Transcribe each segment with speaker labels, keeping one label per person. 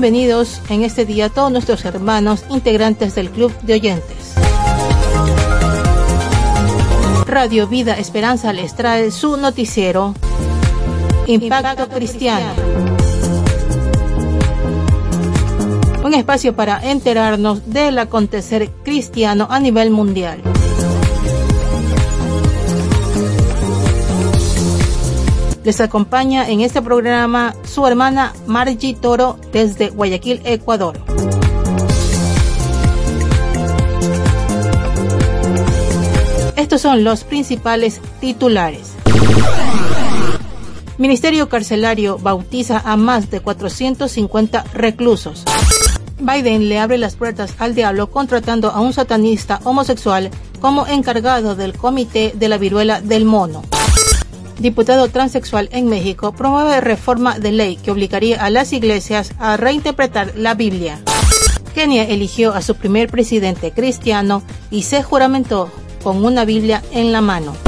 Speaker 1: Bienvenidos en este día a todos nuestros hermanos integrantes del Club de Oyentes. Radio Vida Esperanza les trae su noticiero Impacto Cristiano. Un espacio para enterarnos del acontecer cristiano a nivel mundial. Les acompaña en este programa su hermana Margie Toro desde Guayaquil, Ecuador. Estos son los principales titulares. Ministerio Carcelario bautiza a más de 450 reclusos. Biden le abre las puertas al diablo contratando a un satanista homosexual como encargado del Comité de la Viruela del Mono. Diputado transexual en México promueve reforma de ley que obligaría a las iglesias a reinterpretar la Biblia. Kenia eligió a su primer presidente cristiano y se juramentó con una Biblia en la mano.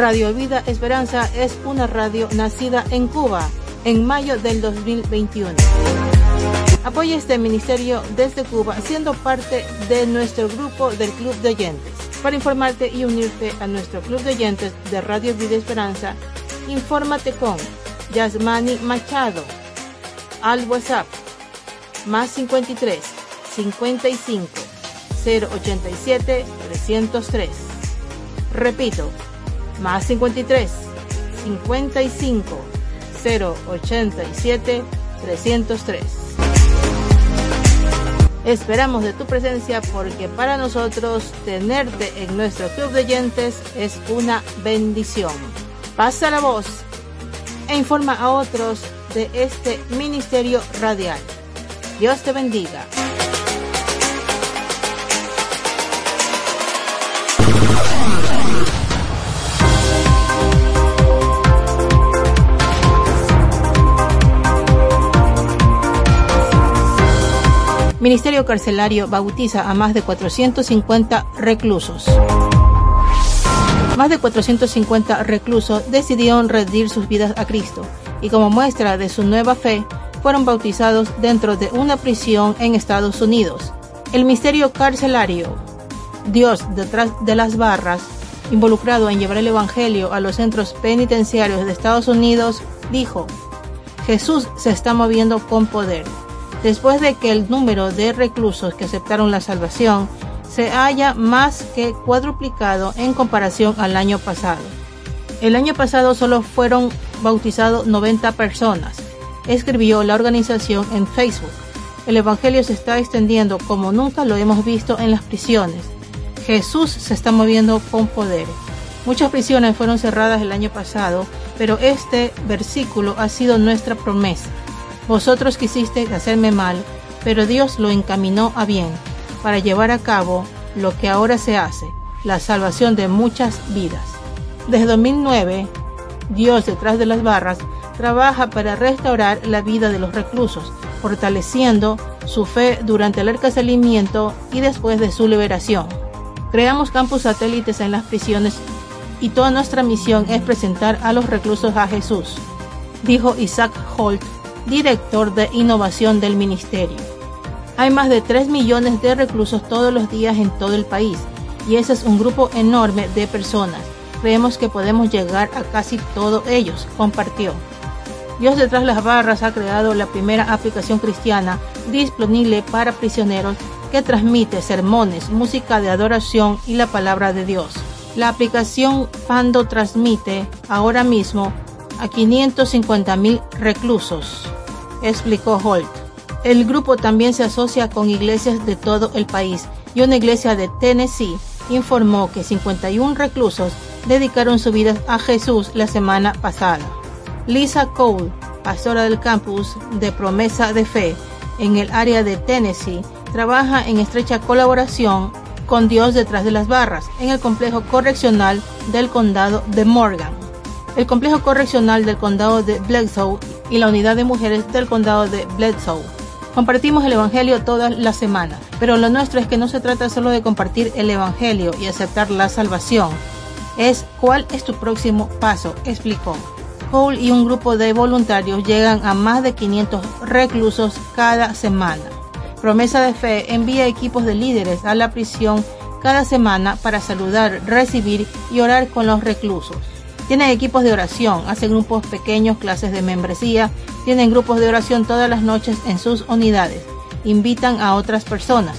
Speaker 1: Radio Vida Esperanza es una radio nacida en Cuba en mayo del 2021. Apoya este ministerio desde Cuba siendo parte de nuestro grupo del Club de Oyentes. Para informarte y unirte a nuestro Club de Oyentes de Radio Vida Esperanza, infórmate con Yasmani Machado al WhatsApp más 53 55 087 303. Repito, más 53 55 087 303. Esperamos de tu presencia porque para nosotros tenerte en nuestro club de oyentes es una bendición. Pasa la voz e informa a otros de este ministerio radial. Dios te bendiga. Ministerio Carcelario bautiza a más de 450 reclusos. Más de 450 reclusos decidieron rendir sus vidas a Cristo y como muestra de su nueva fe fueron bautizados dentro de una prisión en Estados Unidos. El misterio carcelario, Dios detrás de las barras, involucrado en llevar el Evangelio a los centros penitenciarios de Estados Unidos, dijo, Jesús se está moviendo con poder después de que el número de reclusos que aceptaron la salvación se haya más que cuadruplicado en comparación al año pasado. El año pasado solo fueron bautizados 90 personas, escribió la organización en Facebook. El Evangelio se está extendiendo como nunca lo hemos visto en las prisiones. Jesús se está moviendo con poder. Muchas prisiones fueron cerradas el año pasado, pero este versículo ha sido nuestra promesa. Vosotros quisisteis hacerme mal, pero Dios lo encaminó a bien, para llevar a cabo lo que ahora se hace, la salvación de muchas vidas. Desde 2009, Dios detrás de las barras trabaja para restaurar la vida de los reclusos, fortaleciendo su fe durante el encarcelamiento y después de su liberación. Creamos campus satélites en las prisiones y toda nuestra misión es presentar a los reclusos a Jesús, dijo Isaac Holt, director de innovación del ministerio. Hay más de 3 millones de reclusos todos los días en todo el país y ese es un grupo enorme de personas. Creemos que podemos llegar a casi todos ellos, compartió. Dios detrás de las barras ha creado la primera aplicación cristiana disponible para prisioneros que transmite sermones, música de adoración y la palabra de Dios. La aplicación Pando transmite ahora mismo a 550.000 reclusos, explicó Holt. El grupo también se asocia con iglesias de todo el país y una iglesia de Tennessee informó que 51 reclusos dedicaron su vida a Jesús la semana pasada. Lisa Cole, pastora del campus de Promesa de Fe en el área de Tennessee, trabaja en estrecha colaboración con Dios detrás de las barras en el complejo correccional del condado de Morgan, el complejo correccional del condado de Bledsoe y la unidad de mujeres del condado de Bledsoe. Compartimos el Evangelio todas las semanas, pero lo nuestro es que no se trata solo de compartir el Evangelio y aceptar la salvación. Es cuál es tu próximo paso, explicó. Cole y un grupo de voluntarios llegan a más de 500 reclusos cada semana. Promesa de Fe envía equipos de líderes a la prisión cada semana para saludar, recibir y orar con los reclusos. Tienen equipos de oración, hacen grupos pequeños, clases de membresía, tienen grupos de oración todas las noches en sus unidades, invitan a otras personas.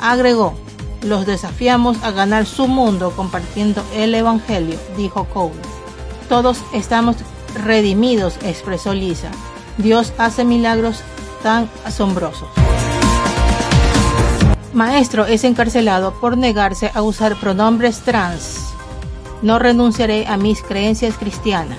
Speaker 1: Agregó, los desafiamos a ganar su mundo compartiendo el Evangelio, dijo Cole. Todos estamos redimidos, expresó Lisa. Dios hace milagros tan asombrosos. Maestro es encarcelado por negarse a usar pronombres trans. No renunciaré a mis creencias cristianas.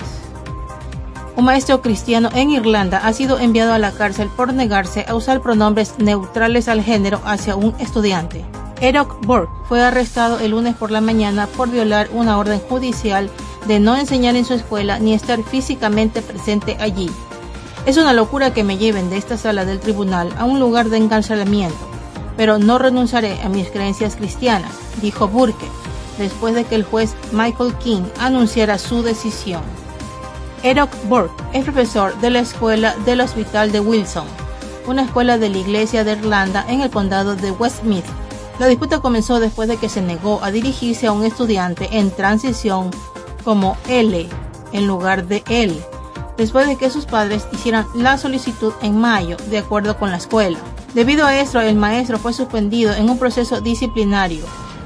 Speaker 1: Un maestro cristiano en Irlanda ha sido enviado a la cárcel por negarse a usar pronombres neutrales al género hacia un estudiante. Eric Burke fue arrestado el lunes por la mañana por violar una orden judicial de no enseñar en su escuela ni estar físicamente presente allí. Es una locura que me lleven de esta sala del tribunal a un lugar de encarcelamiento, pero no renunciaré a mis creencias cristianas, dijo Burke, después de que el juez Michael King anunciara su decisión. Eric Burke es profesor de la escuela del Hospital de Wilson, una escuela de la Iglesia de Irlanda en el condado de Westmeath. La disputa comenzó después de que se negó a dirigirse a un estudiante en transición como L en lugar de él, después de que sus padres hicieran la solicitud en mayo, de acuerdo con la escuela. Debido a esto, el maestro fue suspendido en un proceso disciplinario,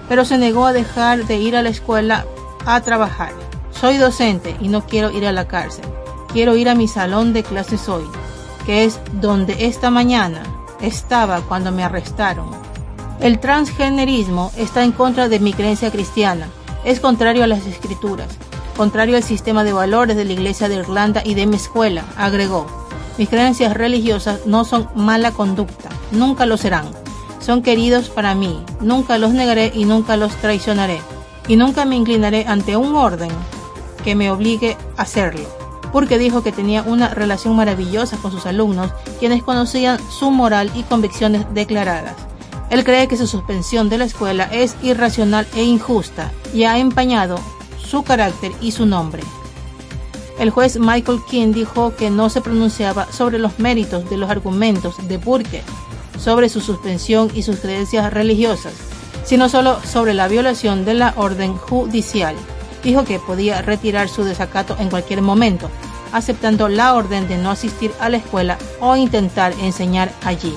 Speaker 1: pero se negó a dejar de ir a la escuela a trabajar. Soy docente y no quiero ir a la cárcel. Quiero ir a mi salón de clases hoy, que es donde esta mañana estaba cuando me arrestaron. El transgenerismo está en contra de mi creencia cristiana es contrario a las escrituras, contrario al sistema de valores de la Iglesia de Irlanda y de mi escuela, agregó. Mis creencias religiosas no son mala conducta, nunca lo serán. Son queridos para mí, nunca los negaré y nunca los traicionaré. Y nunca me inclinaré ante un orden que me obligue a hacerlo. Porque dijo que tenía una relación maravillosa con sus alumnos, quienes conocían su moral y convicciones declaradas. Él cree que su suspensión de la escuela es irracional e injusta y ha empañado su carácter y su nombre. El juez Michael King dijo que no se pronunciaba sobre los méritos de los argumentos de Burke sobre su suspensión y sus creencias religiosas, sino solo sobre la violación de la orden judicial. Dijo que podía retirar su desacato en cualquier momento, aceptando la orden de no asistir a la escuela o intentar enseñar allí.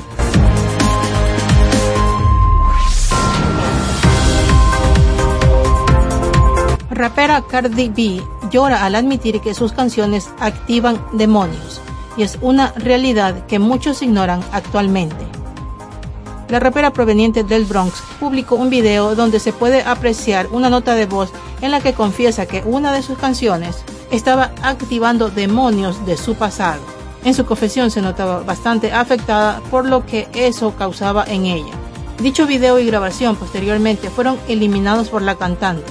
Speaker 1: Rapera Cardi B llora al admitir que sus canciones activan demonios, y es una realidad que muchos ignoran actualmente. La rapera proveniente del Bronx publicó un video donde se puede apreciar una nota de voz en la que confiesa que una de sus canciones estaba activando demonios de su pasado. En su confesión se notaba bastante afectada por lo que eso causaba en ella. Dicho video y grabación posteriormente fueron eliminados por la cantante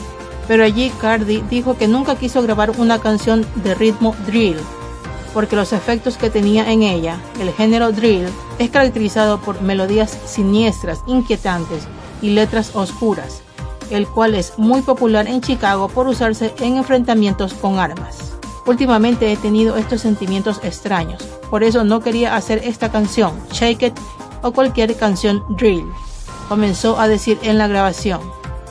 Speaker 1: pero allí Cardi dijo que nunca quiso grabar una canción de ritmo drill, porque los efectos que tenía en ella, el género drill, es caracterizado por melodías siniestras, inquietantes y letras oscuras, el cual es muy popular en Chicago por usarse en enfrentamientos con armas. Últimamente he tenido estos sentimientos extraños, por eso no quería hacer esta canción, Shake It o cualquier canción drill, comenzó a decir en la grabación.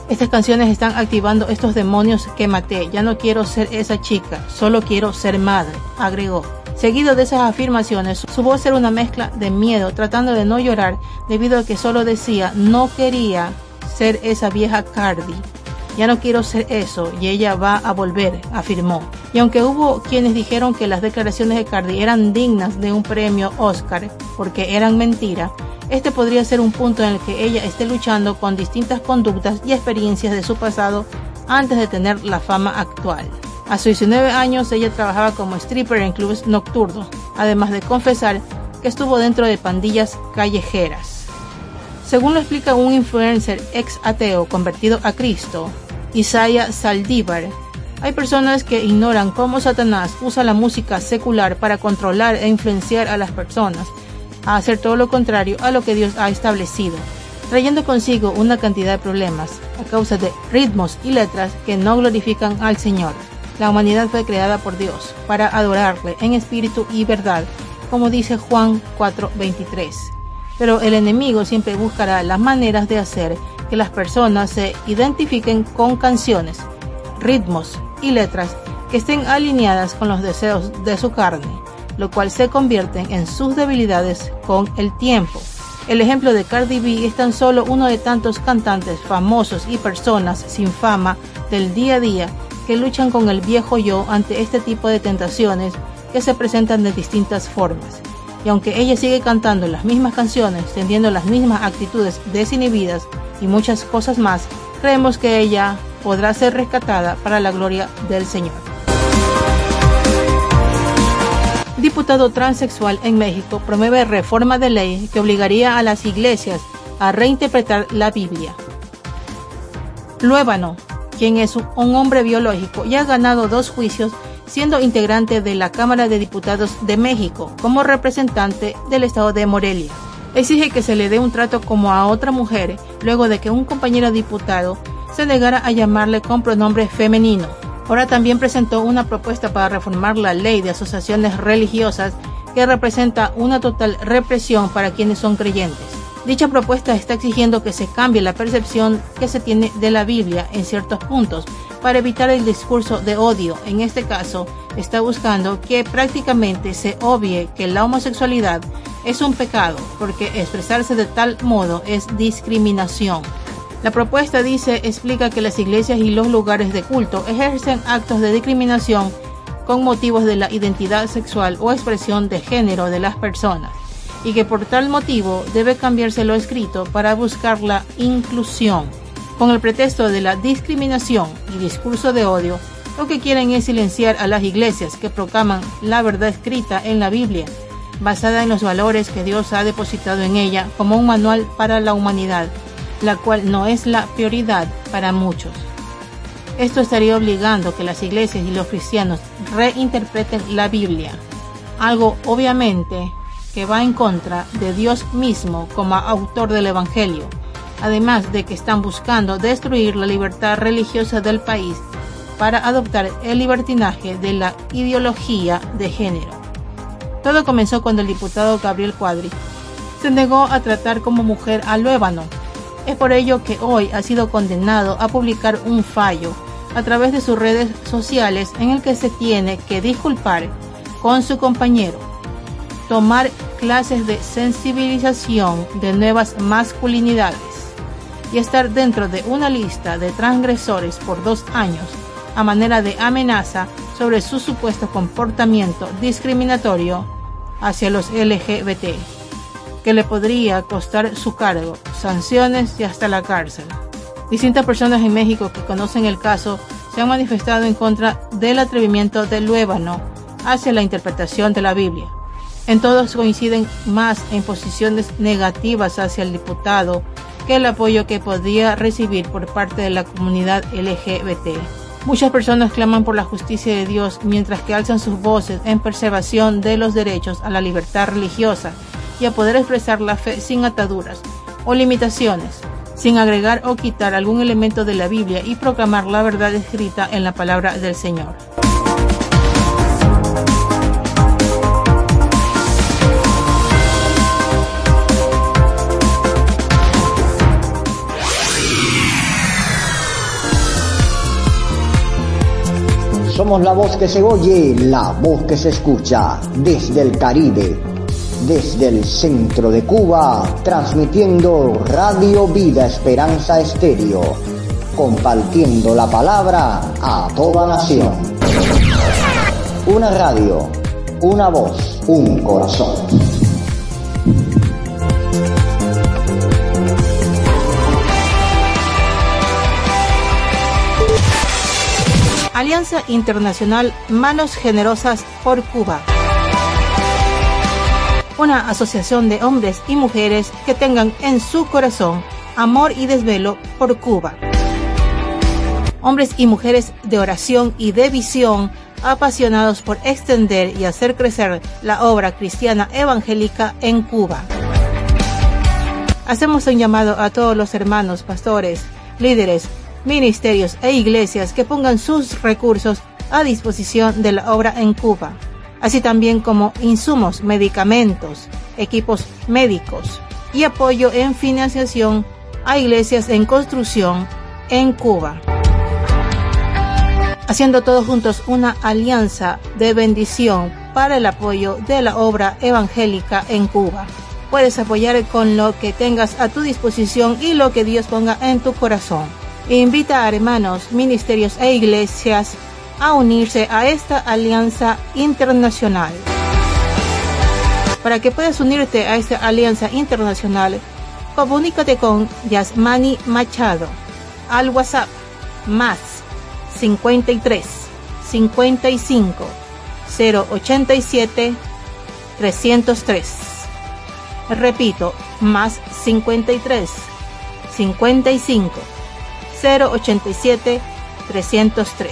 Speaker 1: Estas canciones están activando estos demonios que maté. Ya no quiero ser esa chica, solo quiero ser madre, agregó. Seguido de esas afirmaciones, su voz era una mezcla de miedo, tratando de no llorar debido a que solo decía no quería ser esa vieja Cardi. Ya no quiero ser eso y ella va a volver, afirmó. Y aunque hubo quienes dijeron que las declaraciones de Cardi eran dignas de un premio Oscar porque eran mentira, este podría ser un punto en el que ella esté luchando con distintas conductas y experiencias de su pasado antes de tener la fama actual. A sus 19 años ella trabajaba como stripper en clubes nocturnos, además de confesar que estuvo dentro de pandillas callejeras. Según lo explica un influencer ex ateo convertido a Cristo, Isaiah Saldívar, hay personas que ignoran cómo Satanás usa la música secular para controlar e influenciar a las personas a hacer todo lo contrario a lo que Dios ha establecido, trayendo consigo una cantidad de problemas a causa de ritmos y letras que no glorifican al Señor. La humanidad fue creada por Dios para adorarle en espíritu y verdad, como dice Juan 4:23. Pero el enemigo siempre buscará las maneras de hacer que las personas se identifiquen con canciones, ritmos y letras que estén alineadas con los deseos de su carne lo cual se convierten en sus debilidades con el tiempo. El ejemplo de Cardi B es tan solo uno de tantos cantantes famosos y personas sin fama del día a día que luchan con el viejo yo ante este tipo de tentaciones que se presentan de distintas formas. Y aunque ella sigue cantando las mismas canciones, teniendo las mismas actitudes desinhibidas y muchas cosas más, creemos que ella podrá ser rescatada para la gloria del Señor. diputado transexual en México promueve reforma de ley que obligaría a las iglesias a reinterpretar la Biblia. Luébano, quien es un hombre biológico y ha ganado dos juicios siendo integrante de la Cámara de Diputados de México como representante del estado de Morelia. Exige que se le dé un trato como a otra mujer luego de que un compañero diputado se negara a llamarle con pronombre femenino. Ahora también presentó una propuesta para reformar la ley de asociaciones religiosas que representa una total represión para quienes son creyentes. Dicha propuesta está exigiendo que se cambie la percepción que se tiene de la Biblia en ciertos puntos para evitar el discurso de odio. En este caso, está buscando que prácticamente se obvie que la homosexualidad es un pecado porque expresarse de tal modo es discriminación. La propuesta dice, explica que las iglesias y los lugares de culto ejercen actos de discriminación con motivos de la identidad sexual o expresión de género de las personas y que por tal motivo debe cambiarse lo escrito para buscar la inclusión. Con el pretexto de la discriminación y discurso de odio, lo que quieren es silenciar a las iglesias que proclaman la verdad escrita en la Biblia, basada en los valores que Dios ha depositado en ella como un manual para la humanidad la cual no es la prioridad para muchos. Esto estaría obligando que las iglesias y los cristianos reinterpreten la Biblia, algo obviamente que va en contra de Dios mismo como autor del Evangelio, además de que están buscando destruir la libertad religiosa del país para adoptar el libertinaje de la ideología de género. Todo comenzó cuando el diputado Gabriel Cuadri se negó a tratar como mujer a Luébano, es por ello que hoy ha sido condenado a publicar un fallo a través de sus redes sociales en el que se tiene que disculpar con su compañero, tomar clases de sensibilización de nuevas masculinidades y estar dentro de una lista de transgresores por dos años a manera de amenaza sobre su supuesto comportamiento discriminatorio hacia los LGBT que le podría costar su cargo, sanciones y hasta la cárcel. Distintas personas en México que conocen el caso se han manifestado en contra del atrevimiento del Luébano hacia la interpretación de la Biblia. En todos coinciden más en posiciones negativas hacia el diputado que el apoyo que podía recibir por parte de la comunidad LGBT. Muchas personas claman por la justicia de Dios mientras que alzan sus voces en preservación de los derechos a la libertad religiosa y a poder expresar la fe sin ataduras o limitaciones, sin agregar o quitar algún elemento de la Biblia y proclamar la verdad escrita en la palabra del Señor.
Speaker 2: Somos la voz que se oye, la voz que se escucha desde el Caribe, desde el centro de Cuba, transmitiendo Radio Vida Esperanza Estéreo, compartiendo la palabra a toda nación. Una radio, una voz, un corazón.
Speaker 1: Alianza Internacional Manos Generosas por Cuba. Una asociación de hombres y mujeres que tengan en su corazón amor y desvelo por Cuba. Hombres y mujeres de oración y de visión apasionados por extender y hacer crecer la obra cristiana evangélica en Cuba. Hacemos un llamado a todos los hermanos, pastores, líderes, ministerios e iglesias que pongan sus recursos a disposición de la obra en Cuba, así también como insumos, medicamentos, equipos médicos y apoyo en financiación a iglesias en construcción en Cuba. Haciendo todos juntos una alianza de bendición para el apoyo de la obra evangélica en Cuba. Puedes apoyar con lo que tengas a tu disposición y lo que Dios ponga en tu corazón invita a hermanos, ministerios e iglesias a unirse a esta alianza internacional. Para que puedas unirte a esta alianza internacional, comunícate con Yasmani Machado al WhatsApp más 53 55 087 303. Repito, más 53 55 087 303.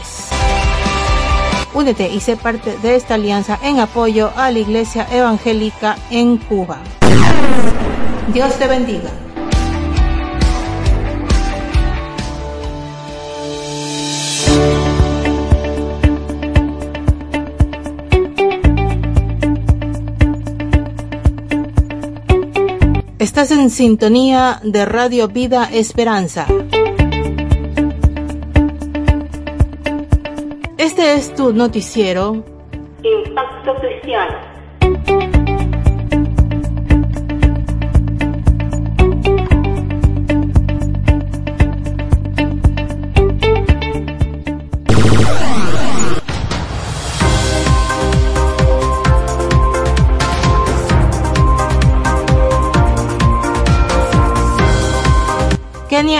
Speaker 1: Únete y sé parte de esta alianza en apoyo a la Iglesia Evangélica en Cuba. Dios te bendiga. Estás en sintonía de Radio Vida Esperanza. Este es tu noticiero. Impacto Cristiano.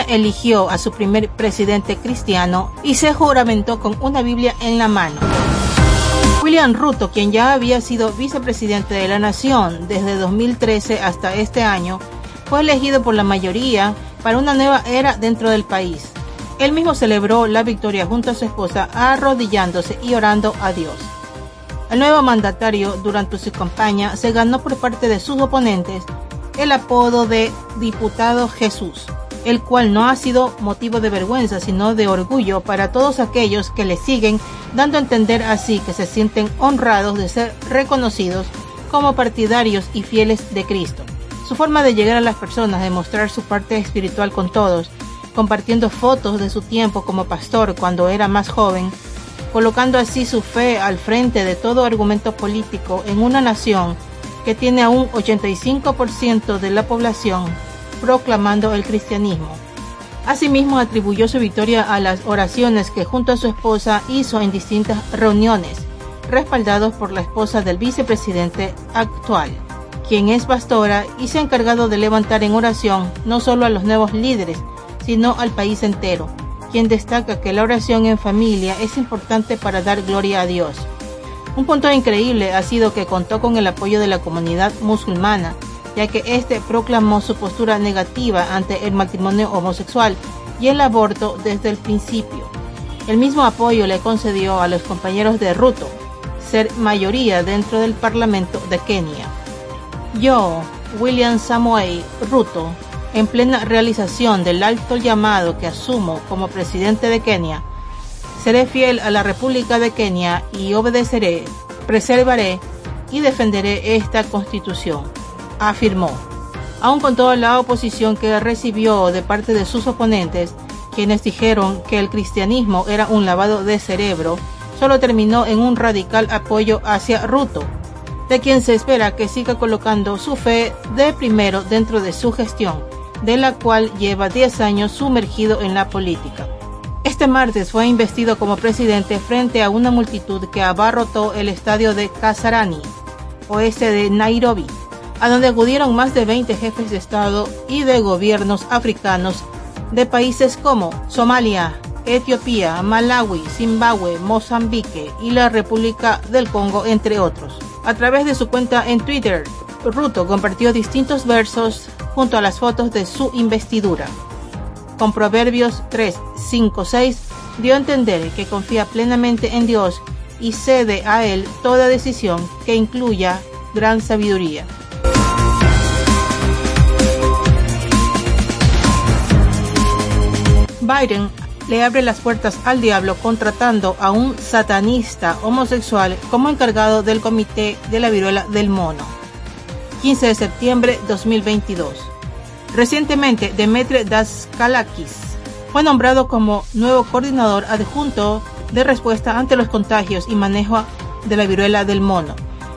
Speaker 1: Eligió a su primer presidente cristiano y se juramentó con una Biblia en la mano. William Ruto, quien ya había sido vicepresidente de la nación desde 2013 hasta este año, fue elegido por la mayoría para una nueva era dentro del país. Él mismo celebró la victoria junto a su esposa arrodillándose y orando a Dios. El nuevo mandatario durante su campaña se ganó por parte de sus oponentes el apodo de Diputado Jesús el cual no ha sido motivo de vergüenza, sino de orgullo para todos aquellos que le siguen, dando a entender así que se sienten honrados de ser reconocidos como partidarios y fieles de Cristo. Su forma de llegar a las personas, de mostrar su parte espiritual con todos, compartiendo fotos de su tiempo como pastor cuando era más joven, colocando así su fe al frente de todo argumento político en una nación que tiene a un 85% de la población proclamando el cristianismo. Asimismo atribuyó su victoria a las oraciones que junto a su esposa hizo en distintas reuniones, respaldados por la esposa del vicepresidente actual, quien es pastora y se ha encargado de levantar en oración no solo a los nuevos líderes, sino al país entero, quien destaca que la oración en familia es importante para dar gloria a Dios. Un punto increíble ha sido que contó con el apoyo de la comunidad musulmana, ya que este proclamó su postura negativa ante el matrimonio homosexual y el aborto desde el principio. El mismo apoyo le concedió a los compañeros de Ruto, ser mayoría dentro del Parlamento de Kenia. Yo, William Samoei Ruto, en plena realización del alto llamado que asumo como presidente de Kenia, seré fiel a la República de Kenia y obedeceré, preservaré y defenderé esta constitución afirmó. Aun con toda la oposición que recibió de parte de sus oponentes, quienes dijeron que el cristianismo era un lavado de cerebro, solo terminó en un radical apoyo hacia Ruto, de quien se espera que siga colocando su fe de primero dentro de su gestión, de la cual lleva 10 años sumergido en la política. Este martes fue investido como presidente frente a una multitud que abarrotó el estadio de Kasarani, oeste de Nairobi, a donde acudieron más de 20 jefes de Estado y de gobiernos africanos de países como Somalia, Etiopía, Malawi, Zimbabue, Mozambique y la República del Congo, entre otros. A través de su cuenta en Twitter, Ruto compartió distintos versos junto a las fotos de su investidura. Con Proverbios 3, 5, 6 dio a entender que confía plenamente en Dios y cede a Él toda decisión que incluya gran sabiduría. Biden le abre las puertas al diablo contratando a un satanista homosexual como encargado del comité de la viruela del mono. 15 de septiembre 2022. Recientemente, Demetre Daskalakis fue nombrado como nuevo coordinador adjunto de respuesta ante los contagios y manejo de la viruela del mono.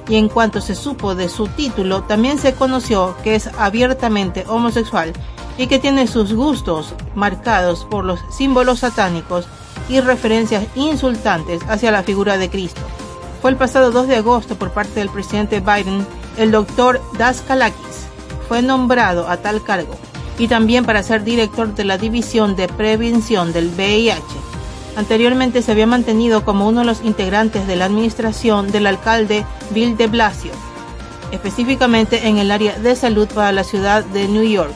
Speaker 1: Y en cuanto se supo de su título, también se conoció que es abiertamente homosexual y que tiene sus gustos marcados por los símbolos satánicos y referencias insultantes hacia la figura de Cristo. Fue el pasado 2 de agosto por parte del presidente Biden, el doctor Daskalakis fue nombrado a tal cargo y también para ser director de la División de Prevención del VIH. Anteriormente se había mantenido como uno de los integrantes de la administración del alcalde Bill de Blasio, específicamente en el área de salud para la ciudad de New York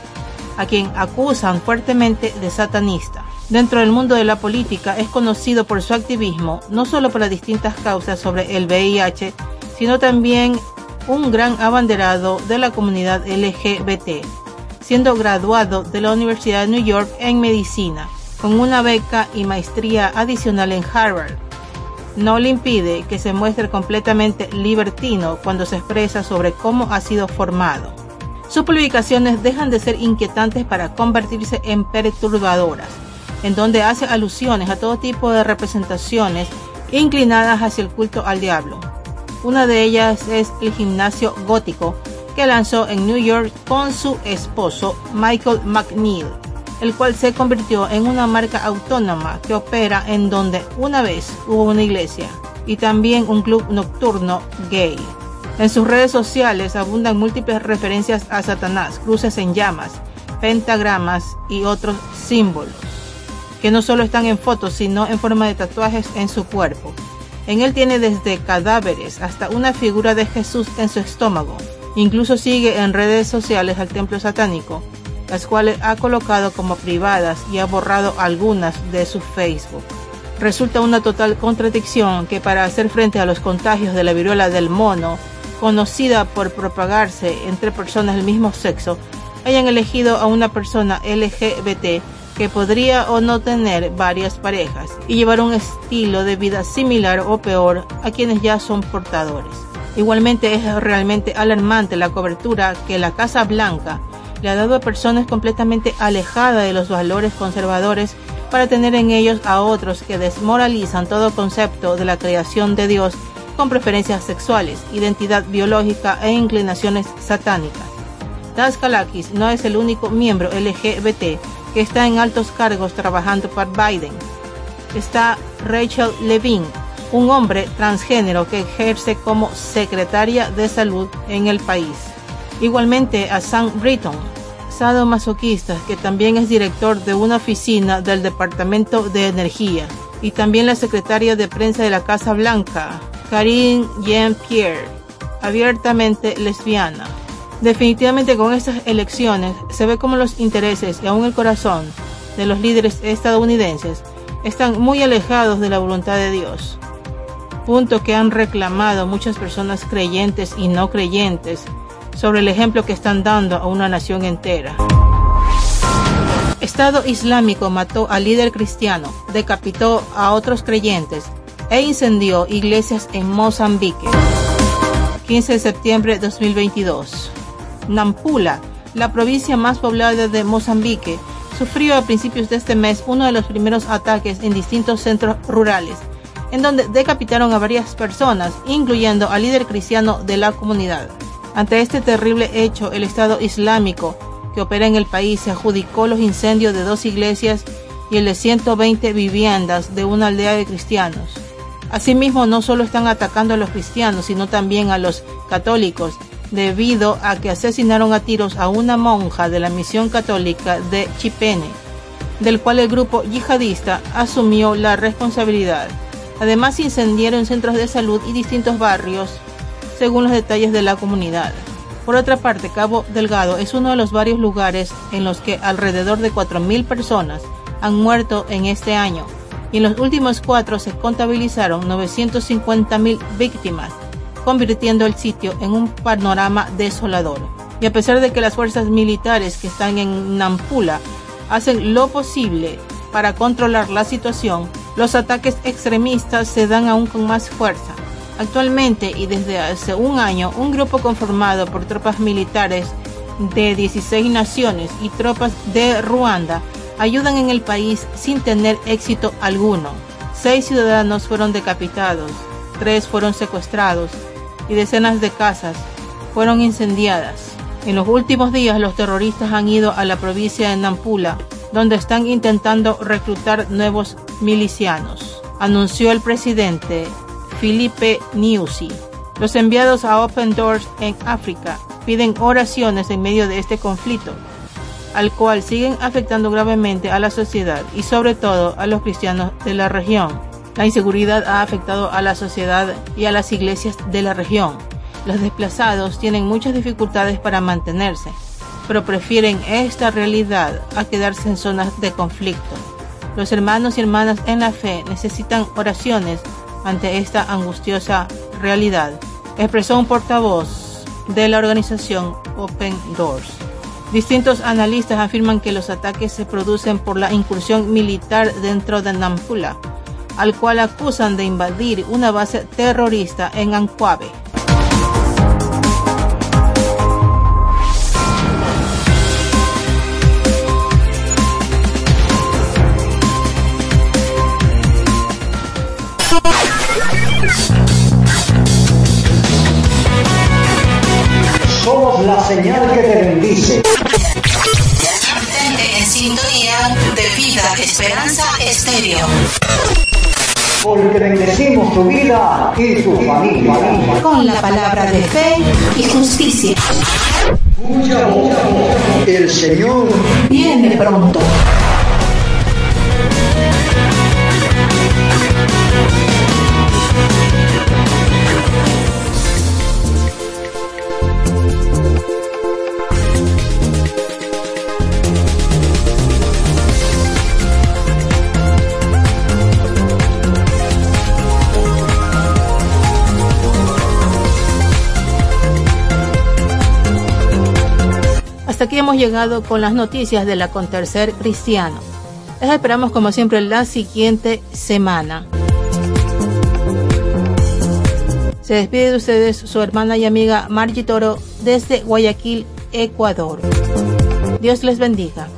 Speaker 1: a quien acusan fuertemente de satanista. Dentro del mundo de la política es conocido por su activismo, no solo por las distintas causas sobre el VIH, sino también un gran abanderado de la comunidad LGBT, siendo graduado de la Universidad de New York en medicina, con una beca y maestría adicional en Harvard. No le impide que se muestre completamente libertino cuando se expresa sobre cómo ha sido formado. Sus publicaciones dejan de ser inquietantes para convertirse en perturbadoras, en donde hace alusiones a todo tipo de representaciones inclinadas hacia el culto al diablo. Una de ellas es el gimnasio gótico que lanzó en New York con su esposo Michael McNeil, el cual se convirtió en una marca autónoma que opera en donde una vez hubo una iglesia y también un club nocturno gay. En sus redes sociales abundan múltiples referencias a Satanás, cruces en llamas, pentagramas y otros símbolos, que no solo están en fotos, sino en forma de tatuajes en su cuerpo. En él tiene desde cadáveres hasta una figura de Jesús en su estómago. Incluso sigue en redes sociales al templo satánico, las cuales ha colocado como privadas y ha borrado algunas de su Facebook. Resulta una total contradicción que para hacer frente a los contagios de la viruela del mono, conocida por propagarse entre personas del mismo sexo, hayan elegido a una persona LGBT que podría o no tener varias parejas y llevar un estilo de vida similar o peor a quienes ya son portadores. Igualmente es realmente alarmante la cobertura que la Casa Blanca le ha dado a personas completamente alejadas de los valores conservadores para tener en ellos a otros que desmoralizan todo concepto de la creación de Dios con preferencias sexuales, identidad biológica e inclinaciones satánicas. Das Kalakis no es el único miembro LGBT que está en altos cargos trabajando para Biden. Está Rachel Levine, un hombre transgénero que ejerce como secretaria de salud en el país. Igualmente a Sam Britton, sadomasoquista que también es director de una oficina del Departamento de Energía, y también la secretaria de prensa de la Casa Blanca, Karine Jean-Pierre, abiertamente lesbiana. Definitivamente con estas elecciones se ve como los intereses y aún el corazón de los líderes estadounidenses están muy alejados de la voluntad de Dios. Punto que han reclamado muchas personas creyentes y no creyentes sobre el ejemplo que están dando a una nación entera. Estado Islámico mató al líder cristiano, decapitó a otros creyentes e incendió iglesias en Mozambique. 15 de septiembre de 2022. Nampula, la provincia más poblada de Mozambique, sufrió a principios de este mes uno de los primeros ataques en distintos centros rurales, en donde decapitaron a varias personas, incluyendo al líder cristiano de la comunidad. Ante este terrible hecho, el Estado Islámico que opera en el país se adjudicó los incendios de dos iglesias y el de 120 viviendas de una aldea de cristianos. Asimismo, no solo están atacando a los cristianos, sino también a los católicos, debido a que asesinaron a tiros a una monja de la misión católica de Chipene, del cual el grupo yihadista asumió la responsabilidad. Además, incendiaron centros de salud y distintos barrios, según los detalles de la comunidad. Por otra parte, Cabo Delgado es uno de los varios lugares en los que alrededor de 4.000 personas han muerto en este año y en los últimos cuatro se contabilizaron 950.000 víctimas, convirtiendo el sitio en un panorama desolador. Y a pesar de que las fuerzas militares que están en Nampula hacen lo posible para controlar la situación, los ataques extremistas se dan aún con más fuerza. Actualmente y desde hace un año, un grupo conformado por tropas militares de 16 naciones y tropas de Ruanda ayudan en el país sin tener éxito alguno. Seis ciudadanos fueron decapitados, tres fueron secuestrados y decenas de casas fueron incendiadas. En los últimos días los terroristas han ido a la provincia de Nampula, donde están intentando reclutar nuevos milicianos, anunció el presidente Filipe Nyusi. Los enviados a Open Doors en África piden oraciones en medio de este conflicto al cual siguen afectando gravemente a la sociedad y sobre todo a los cristianos de la región. La inseguridad ha afectado a la sociedad y a las iglesias de la región. Los desplazados tienen muchas dificultades para mantenerse, pero prefieren esta realidad a quedarse en zonas de conflicto. Los hermanos y hermanas en la fe necesitan oraciones ante esta angustiosa realidad, expresó un portavoz de la organización Open Doors. Distintos analistas afirman que los ataques se producen por la incursión militar dentro de Nampula, al cual acusan de invadir una base terrorista en Ancuave.
Speaker 2: Somos la señal que te
Speaker 3: Esperanza Estéreo.
Speaker 2: Porque bendecimos tu vida y tu familia.
Speaker 1: Con la palabra de fe y justicia.
Speaker 2: El Señor
Speaker 1: Viene pronto. Llegado con las noticias del acontecer cristiano. Les esperamos como siempre la siguiente semana. Se despide de ustedes su hermana y amiga Margie Toro desde Guayaquil, Ecuador. Dios les bendiga.